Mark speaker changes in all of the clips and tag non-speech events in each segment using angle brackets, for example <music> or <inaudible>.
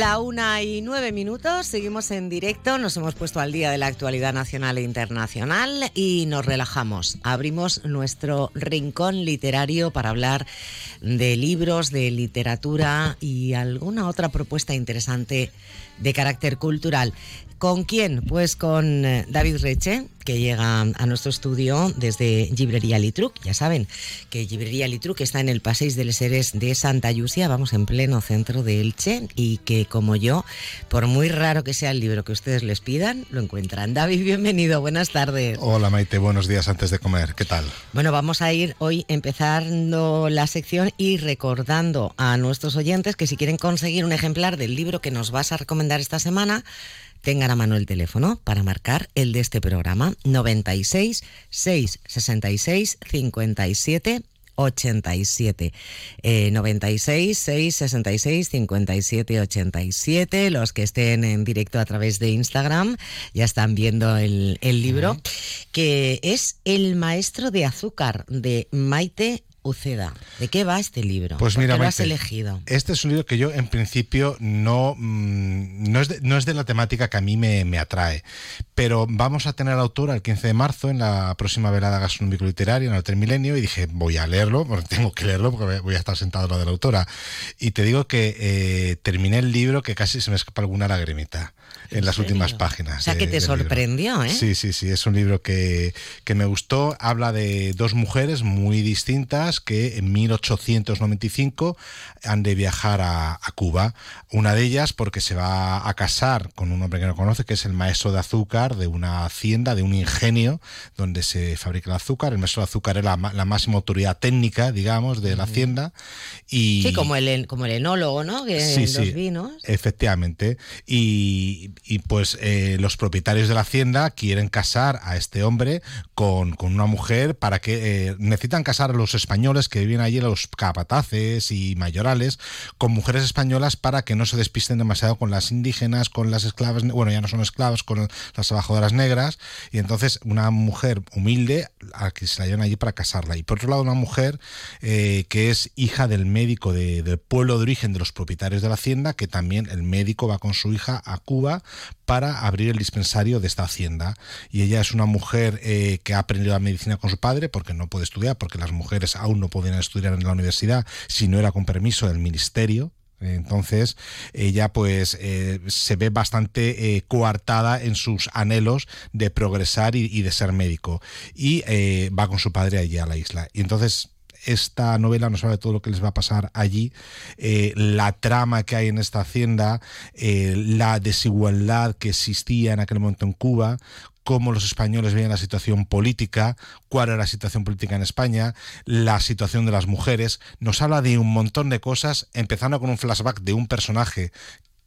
Speaker 1: La una y nueve minutos, seguimos en directo, nos hemos puesto al día de la actualidad nacional e internacional y nos relajamos. Abrimos nuestro rincón literario para hablar de libros, de literatura y alguna otra propuesta interesante de carácter cultural. ¿Con quién? Pues con eh, David Reche, que llega a nuestro estudio desde Librería Litruc. Ya saben que Librería Litruc está en el Paseo de Les Heres de Santa Yusia, vamos en pleno centro de Elche, y que como yo, por muy raro que sea el libro que ustedes les pidan, lo encuentran. David, bienvenido, buenas tardes.
Speaker 2: Hola Maite, buenos días antes de comer, ¿qué tal?
Speaker 1: Bueno, vamos a ir hoy empezando la sección y recordando a nuestros oyentes que si quieren conseguir un ejemplar del libro que nos vas a recomendar esta semana, tengan a mano el teléfono para marcar el de este programa. 96 666 57 87 eh, 96 666 57 87 los que estén en directo a través de Instagram ya están viendo el, el libro que es El maestro de azúcar de Maite Uceda. ¿De qué va este libro?
Speaker 2: Pues
Speaker 1: ¿Por
Speaker 2: mira,
Speaker 1: qué lo
Speaker 2: Maite,
Speaker 1: has elegido?
Speaker 2: Este es un libro que yo en principio no, mm, no, es, de, no es de la temática que a mí me, me atrae, pero vamos a tener al autor el 15 de marzo en la próxima velada gastronómico literaria en el Hotel Milenio y dije, voy a leerlo, porque tengo que leerlo porque voy a estar sentado al lado de la autora. Y te digo que eh, terminé el libro que casi se me escapa alguna lagrimita en,
Speaker 1: ¿En
Speaker 2: las
Speaker 1: serio?
Speaker 2: últimas páginas.
Speaker 1: O sea,
Speaker 2: de-
Speaker 1: que te
Speaker 2: libro.
Speaker 1: sorprendió, ¿eh?
Speaker 2: Sí, sí, sí, es un libro que, que me gustó. Habla de dos mujeres muy distintas que en 1895 han de viajar a, a Cuba. Una de ellas porque se va a casar con un hombre que no conoce, que es el maestro de azúcar de una hacienda, de un ingenio donde se fabrica el azúcar. El maestro de azúcar es la, la máxima autoridad técnica, digamos, de la hacienda. Y,
Speaker 1: Sí, como el, como el enólogo, ¿no? Que
Speaker 2: Sí,
Speaker 1: los vinos.
Speaker 2: Efectivamente. Y, y, pues eh, los propietarios de la hacienda quieren casar a este hombre con, con una mujer para que eh, necesitan casar a los españoles que viven allí, los capataces y mayorales, con mujeres españolas para que no se despisten demasiado con las indígenas, con las esclavas, bueno, ya no son esclavas, con las trabajadoras negras. Y entonces una mujer humilde a que se la llevan allí para casarla. Y por otro lado, una mujer eh, que es hija del médico de- del pueblo de origen de los propietarios de la hacienda, que también el médico va con su hija a Cuba para abrir el dispensario de esta hacienda. Y ella es una mujer eh, que ha aprendido la medicina con su padre, porque no puede estudiar, porque las mujeres no podían estudiar en la universidad si no era con permiso del ministerio. Entonces, ella pues eh, se ve bastante eh, coartada en sus anhelos de progresar y, de ser médico. Y eh, va con su padre allí a la isla. Y entonces esta novela nos habla de todo lo que les va a pasar allí, la trama que hay en esta hacienda, la desigualdad que existía en aquel momento en Cuba, cómo los españoles veían la situación política, cuál era la situación política en España, la situación de las mujeres. Nos habla de un montón de cosas, empezando con un flashback de un personaje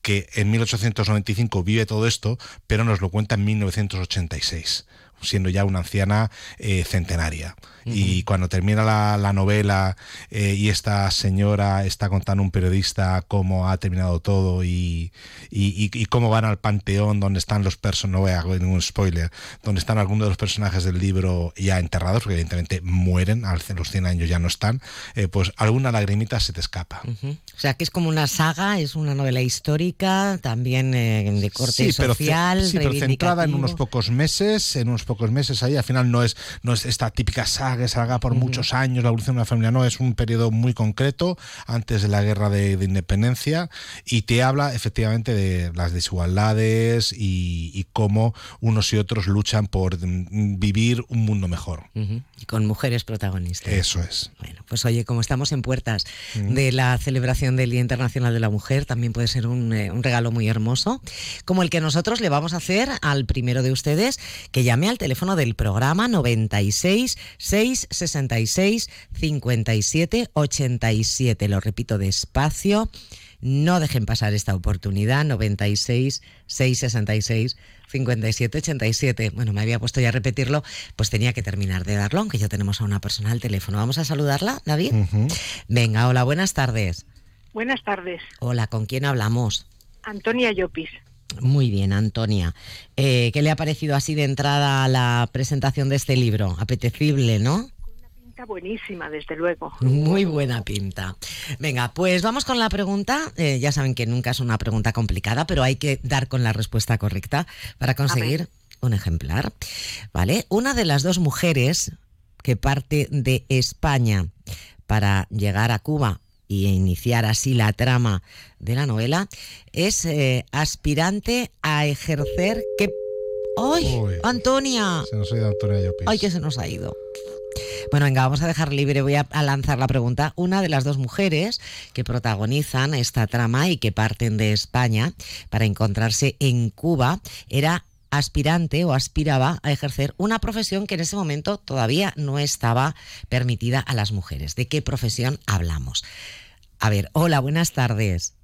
Speaker 2: que en 1895 vive todo esto, pero nos lo cuenta en 1986 siendo ya una anciana eh, centenaria. Y cuando termina la, la novela eh, y esta señora está contando a un periodista cómo ha terminado todo y, y- cómo van al panteón donde están los personajes, no voy a hacer ningún spoiler, donde están algunos de los personajes del libro ya enterrados, porque evidentemente mueren, a los 100 años ya no están, eh, pues alguna lagrimita se te escapa.
Speaker 1: O sea, que es como una saga, es una novela histórica, también de corte
Speaker 2: pero, ce-
Speaker 1: social,
Speaker 2: sí, pero centrada en unos pocos meses, en unos pocos meses ahí, al final no es, no es esta típica saga que se haga por muchos años, la evolución de una familia, no, es un periodo muy concreto, antes de la guerra de, de independencia, y te habla efectivamente de las desigualdades y, y cómo unos y otros luchan por mm, vivir un mundo mejor.
Speaker 1: Ujú. Y con mujeres protagonistas.
Speaker 2: Eso es.
Speaker 1: Bueno, pues oye, como estamos en puertas de la celebración del Día Internacional de la Mujer, también puede ser un, eh, un regalo muy hermoso, como el que nosotros le vamos a hacer al primero de ustedes, que llame al teléfono del programa 96 666 57 87. Lo repito despacio. No dejen pasar esta oportunidad. 96 666 57 87. Bueno, me había puesto ya a repetirlo, pues tenía que terminar de darlo, aunque ya tenemos a una persona al teléfono. Vamos a saludarla, David. Venga, hola, buenas tardes.
Speaker 3: Buenas tardes,
Speaker 1: Hola, ¿con quién hablamos?
Speaker 3: Antonia Llopis.
Speaker 1: Muy bien, Antonia. Eh, ¿Qué le ha parecido así de entrada a la presentación de este libro? Apetecible, ¿no?
Speaker 3: Pinta buenísima, desde luego.
Speaker 1: Muy buena pinta. Venga, pues vamos con la pregunta. Eh, ya saben que nunca es una pregunta complicada, pero hay que dar con la respuesta correcta para conseguir un ejemplar. ¿Vale? Una de las dos mujeres que parte de España para llegar a Cuba y iniciar así la trama de la novela es eh, aspirante a ejercer que ¡Ay!
Speaker 2: Uy.
Speaker 1: ¡Antonia!
Speaker 2: Se nos ha ido Antonia Llopis.
Speaker 1: ¡Ay, que se nos ha ido! Bueno, venga, vamos a dejar libre, voy a, a lanzar la pregunta. Una de las dos mujeres que protagonizan esta trama y que parten de España para encontrarse en Cuba era aspirante o aspiraba a ejercer una profesión que en ese momento todavía no estaba permitida a las mujeres. ¿De qué profesión hablamos? A ver, hola, buenas tardes.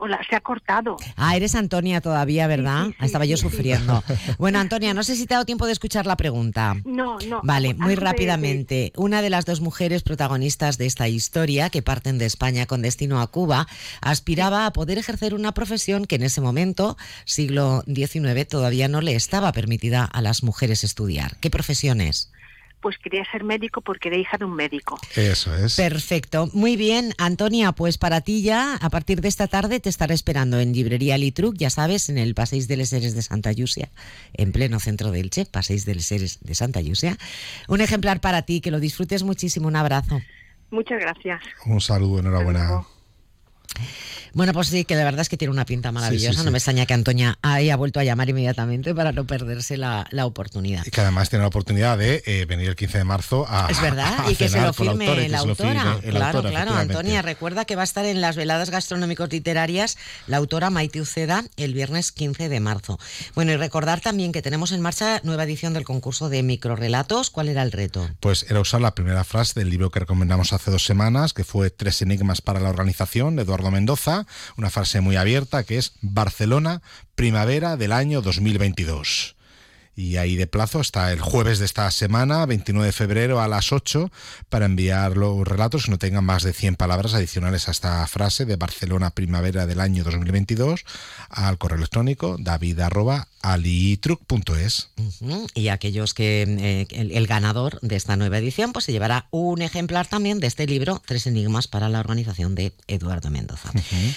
Speaker 3: Hola, se ha cortado.
Speaker 1: Ah, eres Antonia todavía, ¿verdad?
Speaker 3: Sí, sí, sí,
Speaker 1: Estaba yo sufriendo. <laughs> Bueno, Antonia, no sé si te ha dado tiempo de escuchar la pregunta.
Speaker 3: No, no.
Speaker 1: Vale, muy rápidamente. Una de las dos mujeres protagonistas de esta historia, que parten de España con destino a Cuba, aspiraba a poder ejercer una profesión que en ese momento, siglo XIX, todavía no le estaba permitida a las mujeres estudiar. ¿Qué profesión es?
Speaker 3: Pues quería ser médico porque era hija de un médico.
Speaker 2: Eso es.
Speaker 1: Perfecto. Muy bien, Antonia, pues para ti ya, a partir de esta tarde, te estaré esperando en Librería Litruc, ya sabes, en el Passeig de les Heres de Santa Llúcia, en pleno centro de Elche, Passeig de les Heres de Santa Llúcia. Un ejemplar para ti, que lo disfrutes muchísimo. Un abrazo.
Speaker 3: Muchas gracias.
Speaker 2: Un saludo, enhorabuena.
Speaker 1: Bueno, pues sí, que de verdad es que tiene una pinta maravillosa.
Speaker 2: Sí, sí,
Speaker 1: No me extraña que Antonia haya vuelto a llamar inmediatamente para no perderse la, la oportunidad.
Speaker 2: Y que además tiene la oportunidad de eh, venir el 15 de marzo a.
Speaker 1: Es verdad, <laughs>
Speaker 2: a
Speaker 1: y que se lo firme
Speaker 2: autor
Speaker 1: la autora.
Speaker 2: firme
Speaker 1: claro, claro. Antonia, recuerda que va a estar en las veladas gastronómicos literarias la autora Maite Uceda el viernes 15 de marzo. Bueno, y recordar también que tenemos en marcha nueva edición del concurso de microrelatos. ¿Cuál era el reto?
Speaker 2: Pues era usar la primera frase del libro que recomendamos hace dos semanas, que fue Tres enigmas para la organización, de Eduardo Mendoza, una frase muy abierta que es Barcelona, primavera del año 2022. Y ahí de plazo está el jueves de esta semana, 29 de febrero a las 8, para enviar los relatos que no tengan más de 100 palabras adicionales a esta frase de Barcelona primavera del año 2022 al correo electrónico david.alitruc.es.
Speaker 1: Y aquellos que eh, el, el ganador de esta nueva edición pues se llevará un ejemplar también de este libro, Tres enigmas para la organización de Eduardo Mendoza.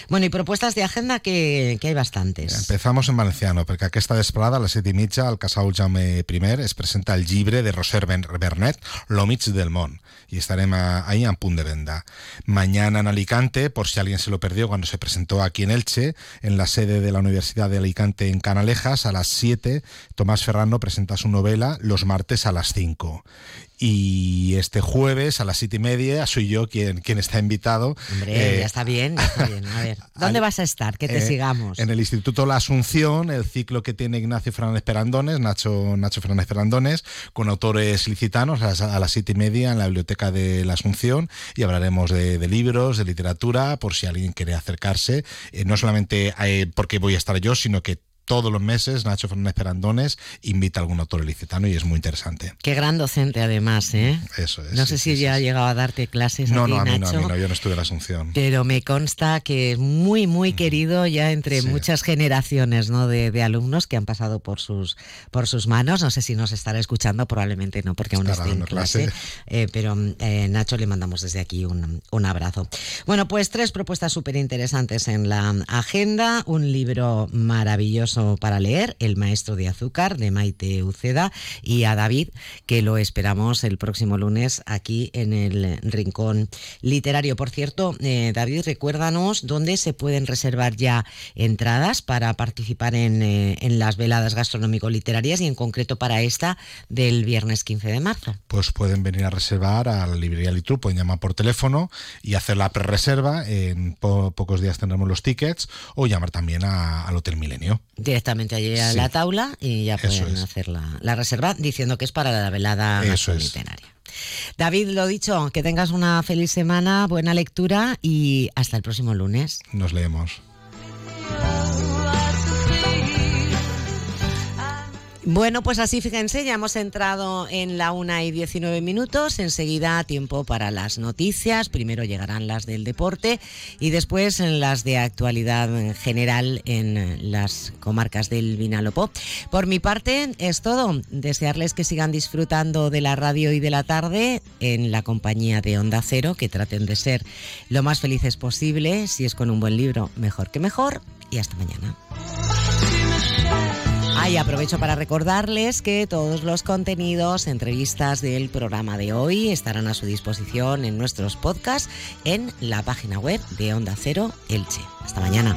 Speaker 1: Bueno, y propuestas de agenda que, que hay bastantes.
Speaker 2: Empezamos en valenciano, perquè aquesta vesprada a les set i mitja al Casal Jaume I es presenta el llibre de Roser Bernet, L'Homig del Món, y estarem a- ahí en punt de venda. Mañana en Alicante, por si alguien se lo perdió cuando se presentó aquí en Elche, en la sede de la Universidad de Alicante en Canalejas, a las 7, Tomás Ferrando presenta su novela Los martes a las 5. Y este jueves a las siete y media soy yo quien, quien está invitado.
Speaker 1: Hombre,
Speaker 2: eh,
Speaker 1: ya está bien, ya está bien. A ver, <laughs> ¿dónde
Speaker 2: al-
Speaker 1: vas a estar? Que te
Speaker 2: eh,
Speaker 1: sigamos.
Speaker 2: En el Instituto La Asunción, el ciclo que tiene Ignacio Fernández Perandones, Nacho, Nacho Fernández Perandones, con autores licitanos a las, a las siete y media en la Biblioteca de La Asunción y hablaremos de, de libros, de literatura, por si alguien quiere acercarse. Eh, no solamente porque voy a estar yo, sino que todos los meses Nacho Fernández Perandones invita a algún autor licitano y es muy interesante.
Speaker 1: Qué gran docente además, ¿eh?
Speaker 2: Eso es.
Speaker 1: No
Speaker 2: sí,
Speaker 1: sé si
Speaker 2: sí,
Speaker 1: ya ha llegado a darte clases
Speaker 2: No,
Speaker 1: a ti,
Speaker 2: no, a mí no, a
Speaker 1: Nacho.
Speaker 2: mí no, yo no estuve en La Asunción.
Speaker 1: Pero me consta que es muy, muy querido ya entre muchas generaciones ¿no? de, de alumnos que han pasado por sus, por sus manos. No sé si nos estará escuchando, probablemente no, porque aún
Speaker 2: Estará
Speaker 1: esté en
Speaker 2: dando
Speaker 1: clase.
Speaker 2: clase.
Speaker 1: Eh, pero eh, Nacho le mandamos desde aquí un, un abrazo. Bueno, pues tres propuestas súper interesantes en la agenda. Un libro maravilloso para leer, El maestro de azúcar, de Maite Uceda, y a David, que lo esperamos el próximo lunes aquí en el Rincón Literario. Por cierto, eh, David, recuérdanos dónde se pueden reservar ya entradas para participar en, eh, en las veladas gastronómico-literarias y en concreto para esta del viernes 15 de marzo.
Speaker 2: pues pueden venir a reservar a la librería Litru, pueden llamar por teléfono y hacer la pre-reserva. En po- pocos días tendremos los tickets o llamar también al Hotel Milenio.
Speaker 1: Directamente allí a
Speaker 2: Sí.
Speaker 1: la taula y ya
Speaker 2: Eso
Speaker 1: pueden
Speaker 2: es.
Speaker 1: hacer la, la reserva diciendo que es para la velada literaria. David, lo dicho, que tengas una feliz semana, buena lectura y hasta el próximo lunes.
Speaker 2: Nos leemos.
Speaker 1: Bueno, pues así fíjense, ya hemos entrado en la una y 19 minutos. Enseguida tiempo para las noticias. Primero llegarán las del deporte y después las de actualidad general en las comarcas del Vinalopó. Por mi parte es todo. Desearles que sigan disfrutando de la radio y de la tarde en la compañía de Onda Cero, que traten de ser lo más felices posible. Si es con un buen libro, mejor que mejor. Y hasta mañana. Y aprovecho para recordarles que todos los contenidos, entrevistas del programa de hoy estarán a su disposición en nuestros podcasts en la página web de Onda Cero Elche. Hasta mañana.